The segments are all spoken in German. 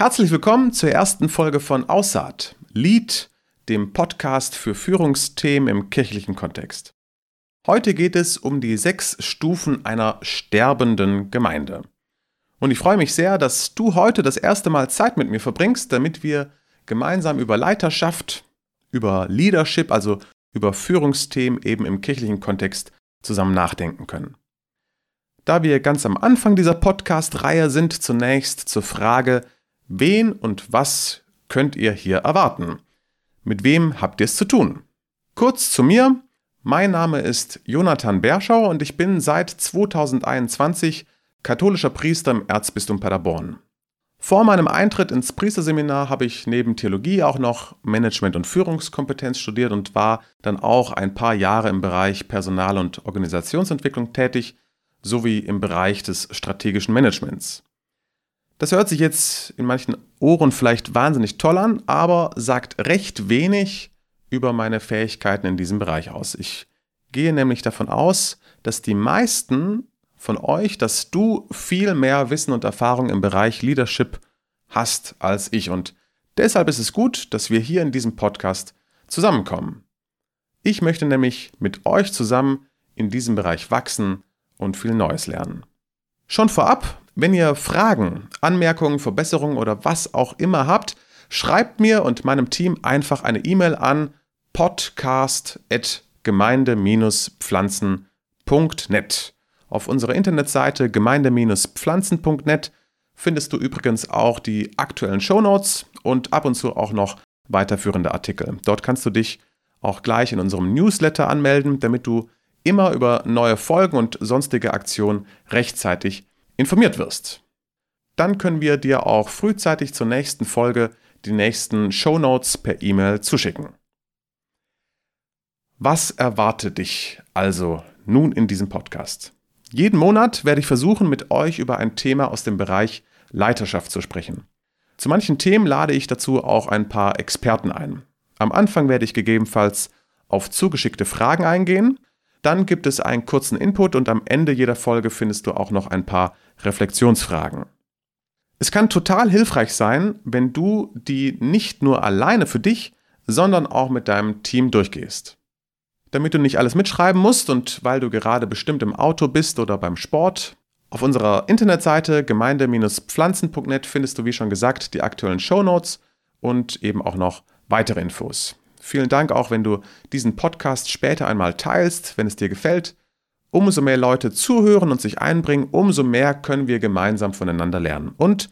Herzlich willkommen zur ersten Folge von Aussaat, Lied, dem Podcast für Führungsthemen im kirchlichen Kontext. Heute geht es um die sechs Stufen einer sterbenden Gemeinde. Und ich freue mich sehr, dass du heute das erste Mal Zeit mit mir verbringst, damit wir gemeinsam über Leiterschaft, über Leadership, also über Führungsthemen eben im kirchlichen Kontext zusammen nachdenken können. Da wir ganz am Anfang dieser Podcast-Reihe sind, zunächst zur Frage, wen und was könnt ihr hier erwarten? Mit wem habt ihr es zu tun? Kurz zu mir. Mein Name ist Jonathan Berschau und ich bin seit 2021 katholischer Priester im Erzbistum Paderborn. Vor meinem Eintritt ins Priesterseminar habe ich neben Theologie auch noch Management- und Führungskompetenz studiert und war dann auch ein paar Jahre im Bereich Personal- und Organisationsentwicklung tätig, sowie im Bereich des strategischen Managements. Das hört sich jetzt in manchen Ohren vielleicht wahnsinnig toll an, aber sagt recht wenig über meine Fähigkeiten in diesem Bereich aus. Ich gehe nämlich davon aus, dass die meisten von euch, dass du viel mehr Wissen und Erfahrung im Bereich Leadership hast als ich. Und deshalb ist es gut, dass wir hier in diesem Podcast zusammenkommen. Ich möchte nämlich mit euch zusammen in diesem Bereich wachsen und viel Neues lernen. Schon vorab, wenn ihr Fragen, Anmerkungen, Verbesserungen oder was auch immer habt, schreibt mir und meinem Team einfach eine E-Mail an podcast.gemeinde-pflanzen.net. Auf unserer Internetseite gemeinde-pflanzen.net findest du übrigens auch die aktuellen Shownotes und ab und zu auch noch weiterführende Artikel. Dort kannst du dich auch gleich in unserem Newsletter anmelden, damit du immer über neue Folgen und sonstige Aktionen rechtzeitig informiert wirst. Dann können wir dir auch frühzeitig zur nächsten Folge die nächsten Shownotes per E-Mail zuschicken. Was erwartet dich also nun in diesem Podcast? Jeden Monat werde ich versuchen, mit euch über ein Thema aus dem Bereich Leiterschaft zu sprechen. Zu manchen Themen lade ich dazu auch ein paar Experten ein. Am Anfang werde ich gegebenenfalls auf zugeschickte Fragen eingehen, dann gibt es einen kurzen Input und am Ende jeder Folge findest du auch noch ein paar Reflexionsfragen. Es kann total hilfreich sein, wenn du die nicht nur alleine für dich, sondern auch mit deinem Team durchgehst. Damit du nicht alles mitschreiben musst und weil du gerade bestimmt im Auto bist oder beim Sport, auf unserer Internetseite gemeinde-pflanzen.net findest du, wie schon gesagt, die aktuellen Shownotes und eben auch noch weitere Infos. Vielen Dank auch, wenn du diesen Podcast später einmal teilst, wenn es dir gefällt. Umso mehr Leute zuhören und sich einbringen, umso mehr können wir gemeinsam voneinander lernen. Und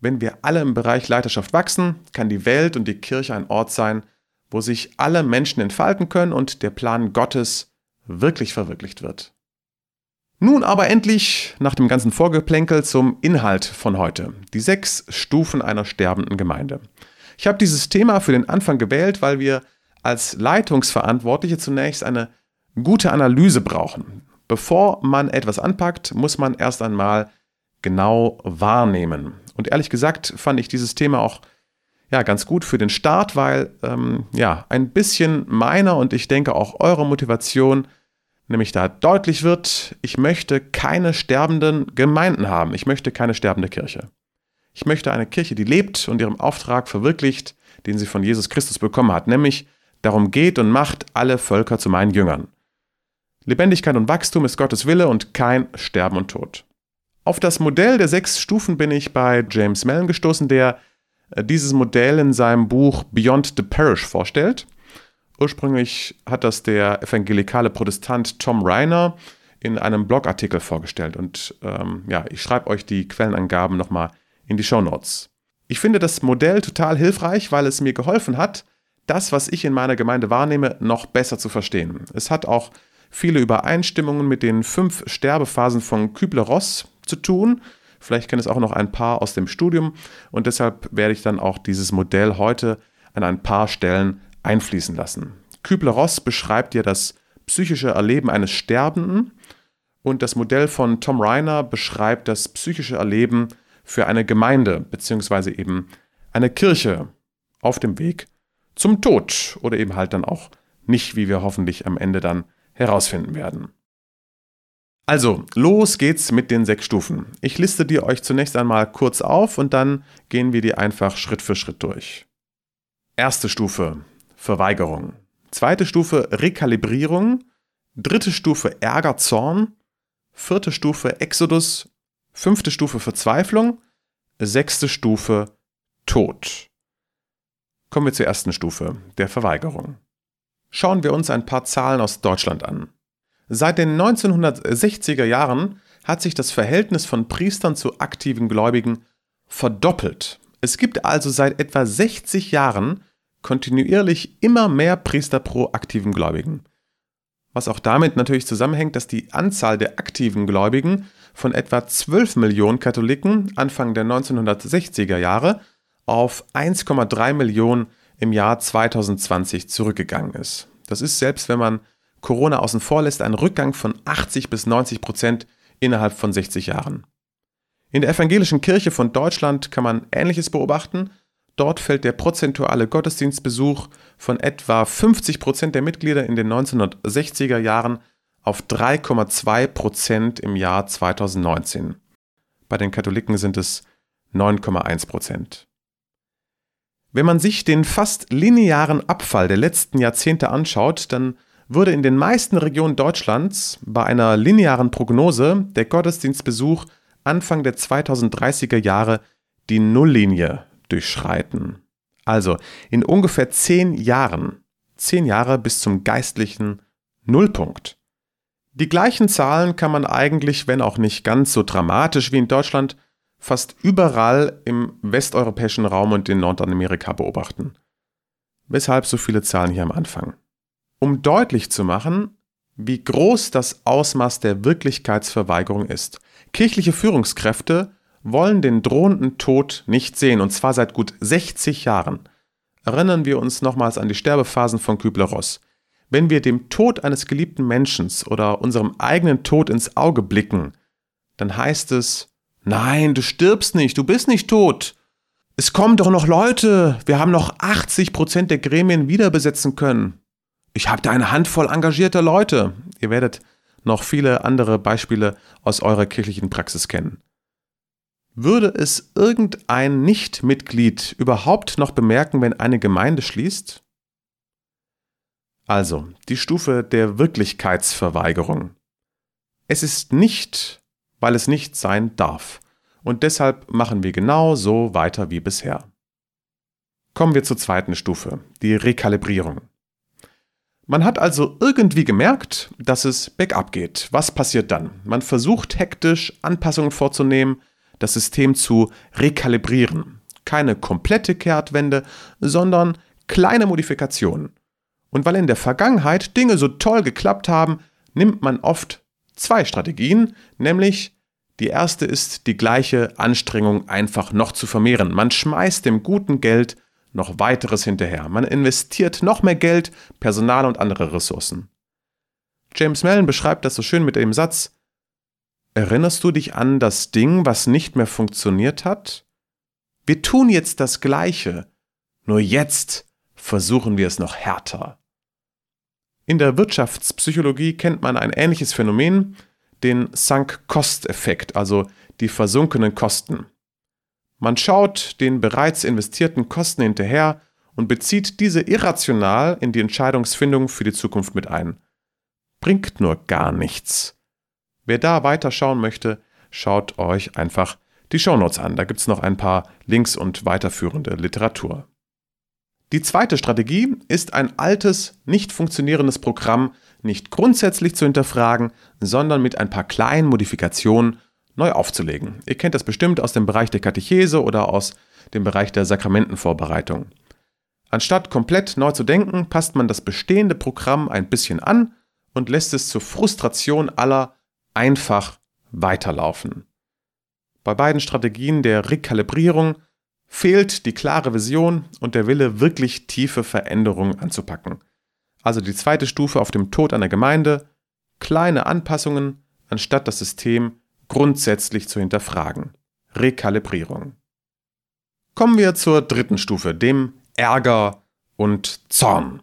wenn wir alle im Bereich Leiterschaft wachsen, kann die Welt und die Kirche ein Ort sein, wo sich alle Menschen entfalten können und der Plan Gottes wirklich verwirklicht wird. Nun aber endlich nach dem ganzen Vorgeplänkel zum Inhalt von heute. Die sechs Stufen einer sterbenden Gemeinde. Ich habe dieses Thema für den Anfang gewählt, weil wir als Leitungsverantwortliche zunächst eine gute Analyse brauchen. Bevor man etwas anpackt, muss man erst einmal genau wahrnehmen. Und ehrlich gesagt fand ich dieses Thema auch ja, ganz gut für den Start, weil ähm, ja, ein bisschen meiner und ich denke auch eurer Motivation nämlich da deutlich wird, ich möchte keine sterbenden Gemeinden haben, ich möchte keine sterbende Kirche. Ich möchte eine Kirche, die lebt und ihrem Auftrag verwirklicht, den sie von Jesus Christus bekommen hat, nämlich darum geht und macht alle Völker zu meinen Jüngern. Lebendigkeit und Wachstum ist Gottes Wille und kein Sterben und Tod. Auf das Modell der sechs Stufen bin ich bei James Mellon gestoßen, der äh, dieses Modell in seinem Buch Beyond the Parish vorstellt. Ursprünglich hat das der evangelikale Protestant Tom Reiner in einem Blogartikel vorgestellt. Und ähm, ja, ich schreibe euch die Quellenangaben nochmal in die Show Notes. Ich finde das Modell total hilfreich, weil es mir geholfen hat, das, was ich in meiner Gemeinde wahrnehme, noch besser zu verstehen. Es hat auch viele Übereinstimmungen mit den fünf Sterbephasen von Kübler-Ross zu tun, Vielleicht kennen es auch noch ein paar aus dem Studium und deshalb werde ich dann auch dieses Modell heute an ein paar Stellen einfließen lassen. Kübler-Ross beschreibt ja das psychische Erleben eines Sterbenden und das Modell von Tom Reiner beschreibt das psychische Erleben für eine Gemeinde bzw. eben eine Kirche auf dem Weg zum Tod oder eben halt dann auch nicht, wie wir hoffentlich am Ende dann herausfinden werden. Also, los geht's mit den sechs Stufen. Ich liste die euch zunächst einmal kurz auf und dann gehen wir die einfach Schritt für Schritt durch. Erste Stufe, Verweigerung. Zweite Stufe, Rekalibrierung. Dritte Stufe, Ärger, Zorn. Vierte Stufe, Exodus. Fünfte Stufe, Verzweiflung. Sechste Stufe, Tod. Kommen wir zur ersten Stufe, der Verweigerung. Schauen wir uns ein paar Zahlen aus Deutschland an. Seit den 1960er Jahren hat sich das Verhältnis von Priestern zu aktiven Gläubigen verdoppelt. Es gibt also seit etwa 60 Jahren kontinuierlich immer mehr Priester pro aktiven Gläubigen. Was auch damit natürlich zusammenhängt, dass die Anzahl der aktiven Gläubigen von etwa 12 Millionen Katholiken Anfang der 1960er Jahre auf 1,3 Millionen im Jahr 2020 zurückgegangen ist. Das ist selbst wenn man Corona außen vor lässt, ein Rückgang von 80 bis 90 Prozent innerhalb von 60 Jahren. In der evangelischen Kirche von Deutschland kann man Ähnliches beobachten. Dort fällt der prozentuale Gottesdienstbesuch von etwa 50 Prozent der Mitglieder in den 1960er Jahren auf 3,2 Prozent im Jahr 2019. Bei den Katholiken sind es 9,1 Prozent. Wenn man sich den fast linearen Abfall der letzten Jahrzehnte anschaut, dann würde in den meisten Regionen Deutschlands bei einer linearen Prognose der Gottesdienstbesuch Anfang der 2030er Jahre die Nulllinie durchschreiten. Also in ungefähr zehn Jahren, zehn Jahre bis zum geistlichen Nullpunkt. Die gleichen Zahlen kann man eigentlich, wenn auch nicht ganz so dramatisch wie in Deutschland, fast überall im westeuropäischen Raum und in Nordamerika beobachten. Weshalb so viele Zahlen hier am Anfang? um deutlich zu machen, wie groß das Ausmaß der Wirklichkeitsverweigerung ist. Kirchliche Führungskräfte wollen den drohenden Tod nicht sehen, und zwar seit gut 60 Jahren. Erinnern wir uns nochmals an die Sterbephasen von Kübler-Ross. Wenn wir dem Tod eines geliebten Menschen oder unserem eigenen Tod ins Auge blicken, dann heißt es, nein, du stirbst nicht, du bist nicht tot. Es kommen doch noch Leute, wir haben noch 80 Prozent der Gremien wiederbesetzen können. Ich habe da eine Handvoll engagierter Leute. Ihr werdet noch viele andere Beispiele aus eurer kirchlichen Praxis kennen. Würde es irgendein Nichtmitglied überhaupt noch bemerken, wenn eine Gemeinde schließt? Also, die Stufe der Wirklichkeitsverweigerung. Es ist nicht, weil es nicht sein darf. Und deshalb machen wir genau so weiter wie bisher. Kommen wir zur zweiten Stufe, die Rekalibrierung. Man hat also irgendwie gemerkt, dass es bergab geht. Was passiert dann? Man versucht hektisch Anpassungen vorzunehmen, das System zu rekalibrieren. Keine komplette Kehrtwende, sondern kleine Modifikationen. Und weil in der Vergangenheit Dinge so toll geklappt haben, nimmt man oft zwei Strategien, nämlich die erste ist, die gleiche Anstrengung einfach noch zu vermehren. Man schmeißt dem guten Geld noch weiteres hinterher. Man investiert noch mehr Geld, Personal und andere Ressourcen. James Mellon beschreibt das so schön mit dem Satz, Erinnerst du dich an das Ding, was nicht mehr funktioniert hat? Wir tun jetzt das Gleiche, nur jetzt versuchen wir es noch härter. In der Wirtschaftspsychologie kennt man ein ähnliches Phänomen, den Sunk-Cost-Effekt, also die versunkenen Kosten. Man schaut den bereits investierten Kosten hinterher und bezieht diese irrational in die Entscheidungsfindung für die Zukunft mit ein. Bringt nur gar nichts. Wer da weiter schauen möchte, schaut euch einfach die Shownotes an. Da gibt es noch ein paar Links und weiterführende Literatur. Die zweite Strategie ist ein altes, nicht funktionierendes Programm nicht grundsätzlich zu hinterfragen, sondern mit ein paar kleinen Modifikationen neu aufzulegen. Ihr kennt das bestimmt aus dem Bereich der Katechese oder aus dem Bereich der Sakramentenvorbereitung. Anstatt komplett neu zu denken, passt man das bestehende Programm ein bisschen an und lässt es zur Frustration aller einfach weiterlaufen. Bei beiden Strategien der Rekalibrierung fehlt die klare Vision und der Wille, wirklich tiefe Veränderungen anzupacken. Also die zweite Stufe auf dem Tod einer Gemeinde, kleine Anpassungen, anstatt das System grundsätzlich zu hinterfragen. Rekalibrierung. Kommen wir zur dritten Stufe, dem Ärger und Zorn.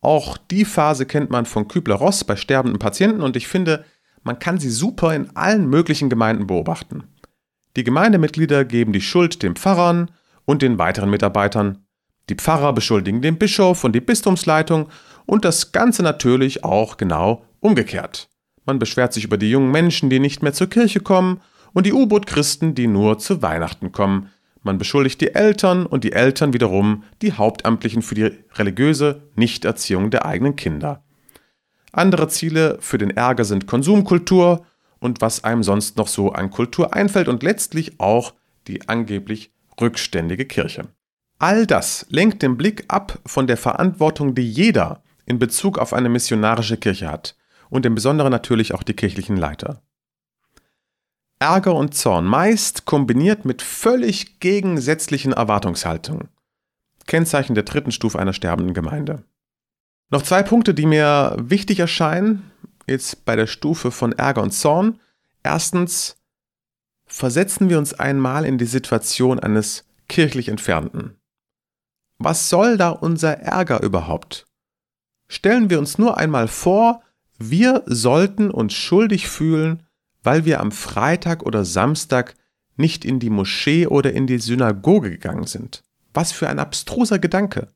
Auch die Phase kennt man von Kübler-Ross bei sterbenden Patienten und ich finde, man kann sie super in allen möglichen Gemeinden beobachten. Die Gemeindemitglieder geben die Schuld den Pfarrern und den weiteren Mitarbeitern. Die Pfarrer beschuldigen den Bischof und die Bistumsleitung und das Ganze natürlich auch genau umgekehrt. Man beschwert sich über die jungen Menschen, die nicht mehr zur Kirche kommen und die U-Boot-Christen, die nur zu Weihnachten kommen. Man beschuldigt die Eltern und die Eltern wiederum die Hauptamtlichen für die religiöse Nichterziehung der eigenen Kinder. Andere Ziele für den Ärger sind Konsumkultur und was einem sonst noch so an Kultur einfällt und letztlich auch die angeblich rückständige Kirche. All das lenkt den Blick ab von der Verantwortung, die jeder in Bezug auf eine missionarische Kirche hat und im Besonderen natürlich auch die kirchlichen Leiter. Ärger und Zorn, meist kombiniert mit völlig gegensätzlichen Erwartungshaltungen. Kennzeichen der dritten Stufe einer sterbenden Gemeinde. Noch zwei Punkte, die mir wichtig erscheinen, jetzt bei der Stufe von Ärger und Zorn. Erstens, versetzen wir uns einmal in die Situation eines kirchlich Entfernten. Was soll da unser Ärger überhaupt? Stellen wir uns nur einmal vor, wir sollten uns schuldig fühlen, weil wir am Freitag oder Samstag nicht in die Moschee oder in die Synagoge gegangen sind. Was für ein abstruser Gedanke.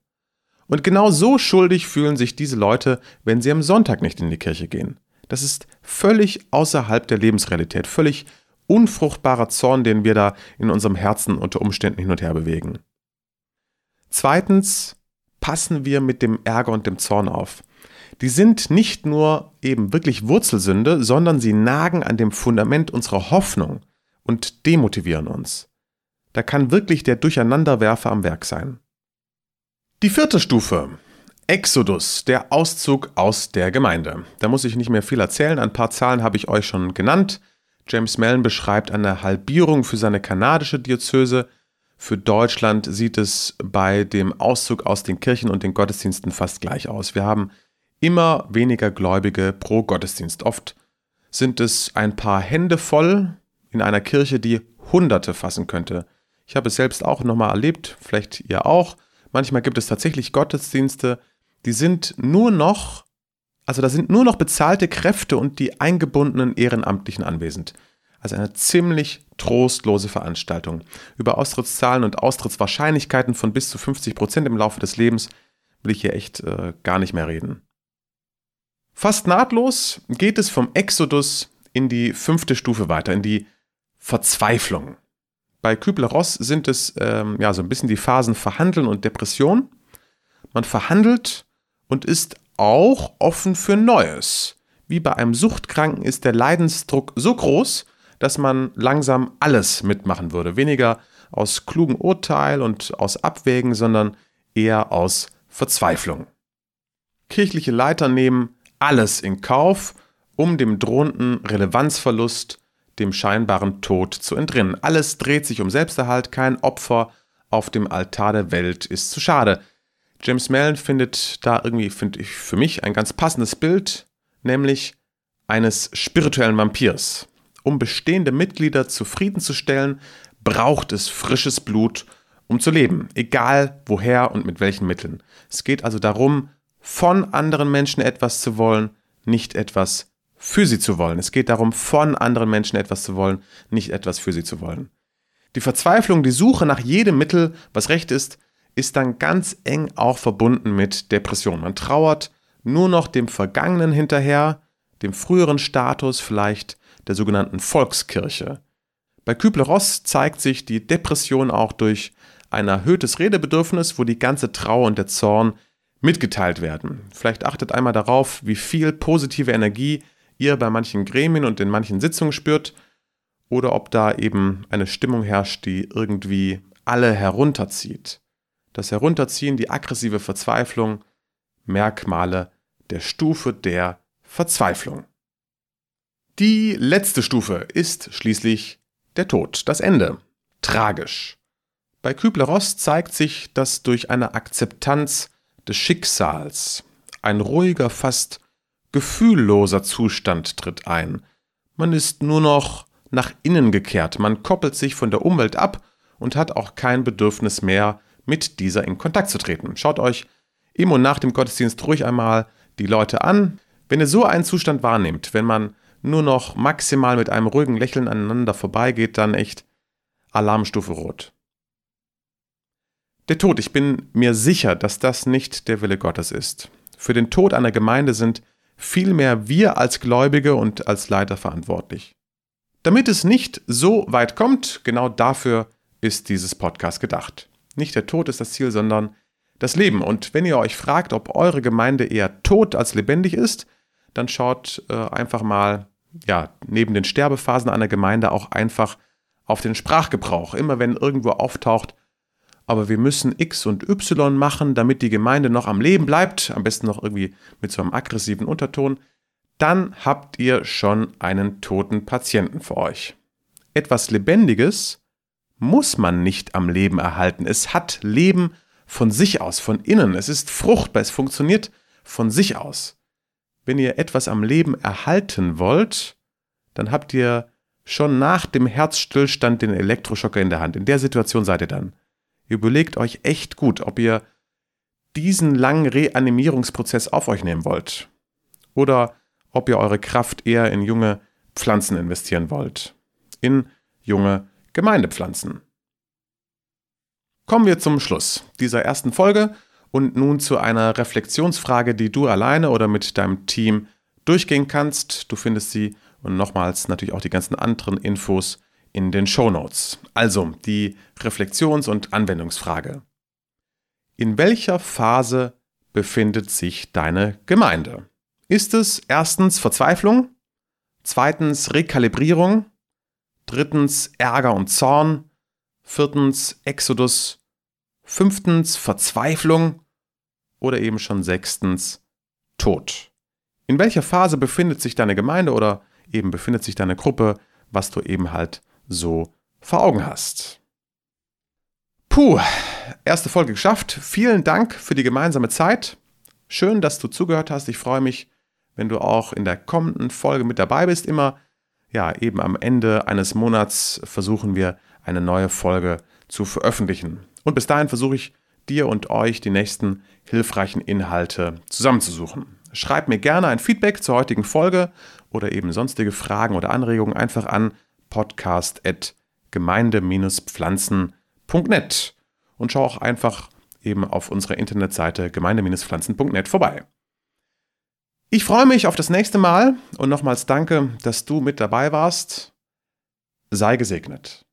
Und genau so schuldig fühlen sich diese Leute, wenn sie am Sonntag nicht in die Kirche gehen. Das ist völlig außerhalb der Lebensrealität, völlig unfruchtbarer Zorn, den wir da in unserem Herzen unter Umständen hin und her bewegen. Zweitens passen wir mit dem Ärger und dem Zorn auf die sind nicht nur eben wirklich Wurzelsünde, sondern sie nagen an dem Fundament unserer Hoffnung und demotivieren uns. Da kann wirklich der Durcheinanderwerfer am Werk sein. Die vierte Stufe. Exodus, der Auszug aus der Gemeinde. Da muss ich nicht mehr viel erzählen, ein paar Zahlen habe ich euch schon genannt. James Mellon beschreibt eine Halbierung für seine kanadische Diözese. Für Deutschland sieht es bei dem Auszug aus den Kirchen und den Gottesdiensten fast gleich aus. Wir haben immer weniger Gläubige pro Gottesdienst. Oft sind es ein paar Hände voll in einer Kirche, die Hunderte fassen könnte. Ich habe es selbst auch nochmal erlebt, vielleicht ihr auch. Manchmal gibt es tatsächlich Gottesdienste, die sind nur noch, also da sind nur noch bezahlte Kräfte und die eingebundenen Ehrenamtlichen anwesend. Also eine ziemlich trostlose Veranstaltung. Über Austrittszahlen und Austrittswahrscheinlichkeiten von bis zu 50 Prozent im Laufe des Lebens will ich hier echt äh, gar nicht mehr reden. Fast nahtlos geht es vom Exodus in die fünfte Stufe weiter, in die Verzweiflung. Bei Kübler-Ross sind es ähm, ja so ein bisschen die Phasen Verhandeln und Depression. Man verhandelt und ist auch offen für Neues. Wie bei einem Suchtkranken ist der Leidensdruck so groß, dass man langsam alles mitmachen würde. Weniger aus klugem Urteil und aus Abwägen, sondern eher aus Verzweiflung. Kirchliche Leiter nehmen alles in Kauf, um dem drohenden Relevanzverlust, dem scheinbaren Tod zu entrinnen. Alles dreht sich um Selbsterhalt, kein Opfer auf dem Altar der Welt ist zu schade. James Mellon findet da irgendwie, finde ich, für mich ein ganz passendes Bild, nämlich eines spirituellen Vampirs. Um bestehende Mitglieder zufriedenzustellen, braucht es frisches Blut, um zu leben, egal woher und mit welchen Mitteln. Es geht also darum, von anderen Menschen etwas zu wollen, nicht etwas für sie zu wollen. Es geht darum, von anderen Menschen etwas zu wollen, nicht etwas für sie zu wollen. Die Verzweiflung, die Suche nach jedem Mittel, was recht ist, ist dann ganz eng auch verbunden mit Depression. Man trauert nur noch dem Vergangenen hinterher, dem früheren Status vielleicht der sogenannten Volkskirche. Bei Kübler-Ross zeigt sich die Depression auch durch ein erhöhtes Redebedürfnis, wo die ganze Trauer und der Zorn mitgeteilt werden. Vielleicht achtet einmal darauf, wie viel positive Energie ihr bei manchen Gremien und in manchen Sitzungen spürt oder ob da eben eine Stimmung herrscht, die irgendwie alle herunterzieht. Das Herunterziehen, die aggressive Verzweiflung, Merkmale der Stufe der Verzweiflung. Die letzte Stufe ist schließlich der Tod, das Ende. Tragisch. Bei Kübler-Ross zeigt sich, dass durch eine Akzeptanz des Schicksals. Ein ruhiger, fast gefühlloser Zustand tritt ein. Man ist nur noch nach innen gekehrt, man koppelt sich von der Umwelt ab und hat auch kein Bedürfnis mehr, mit dieser in Kontakt zu treten. Schaut euch im und nach dem Gottesdienst ruhig einmal die Leute an. Wenn ihr so einen Zustand wahrnehmt, wenn man nur noch maximal mit einem ruhigen Lächeln aneinander vorbeigeht, dann echt Alarmstufe rot. Der Tod, ich bin mir sicher, dass das nicht der Wille Gottes ist. Für den Tod einer Gemeinde sind vielmehr wir als Gläubige und als Leiter verantwortlich. Damit es nicht so weit kommt, genau dafür ist dieses Podcast gedacht. Nicht der Tod ist das Ziel, sondern das Leben. Und wenn ihr euch fragt, ob eure Gemeinde eher tot als lebendig ist, dann schaut äh, einfach mal, ja, neben den Sterbephasen einer Gemeinde auch einfach auf den Sprachgebrauch. Immer wenn irgendwo auftaucht, aber wir müssen X und Y machen, damit die Gemeinde noch am Leben bleibt, am besten noch irgendwie mit so einem aggressiven Unterton, dann habt ihr schon einen toten Patienten vor euch. Etwas Lebendiges muss man nicht am Leben erhalten. Es hat Leben von sich aus, von innen. Es ist fruchtbar, es funktioniert von sich aus. Wenn ihr etwas am Leben erhalten wollt, dann habt ihr schon nach dem Herzstillstand den Elektroschocker in der Hand. In der Situation seid ihr dann. Überlegt euch echt gut, ob ihr diesen langen Reanimierungsprozess auf euch nehmen wollt. Oder ob ihr eure Kraft eher in junge Pflanzen investieren wollt. In junge Gemeindepflanzen. Kommen wir zum Schluss dieser ersten Folge und nun zu einer Reflexionsfrage, die du alleine oder mit deinem Team durchgehen kannst. Du findest sie und nochmals natürlich auch die ganzen anderen Infos in den Show Notes. Also die Reflexions- und Anwendungsfrage. In welcher Phase befindet sich deine Gemeinde? Ist es erstens Verzweiflung, zweitens Rekalibrierung, drittens Ärger und Zorn, viertens Exodus, fünftens Verzweiflung oder eben schon sechstens Tod? In welcher Phase befindet sich deine Gemeinde oder eben befindet sich deine Gruppe, was du eben halt so vor Augen hast. Puh, erste Folge geschafft. Vielen Dank für die gemeinsame Zeit. Schön, dass du zugehört hast. Ich freue mich, wenn du auch in der kommenden Folge mit dabei bist. Immer, ja, eben am Ende eines Monats versuchen wir eine neue Folge zu veröffentlichen. Und bis dahin versuche ich dir und euch die nächsten hilfreichen Inhalte zusammenzusuchen. Schreib mir gerne ein Feedback zur heutigen Folge oder eben sonstige Fragen oder Anregungen einfach an podcast.gemeinde-pflanzen.net und schau auch einfach eben auf unserer Internetseite gemeinde-pflanzen.net vorbei. Ich freue mich auf das nächste Mal und nochmals danke, dass du mit dabei warst. Sei gesegnet.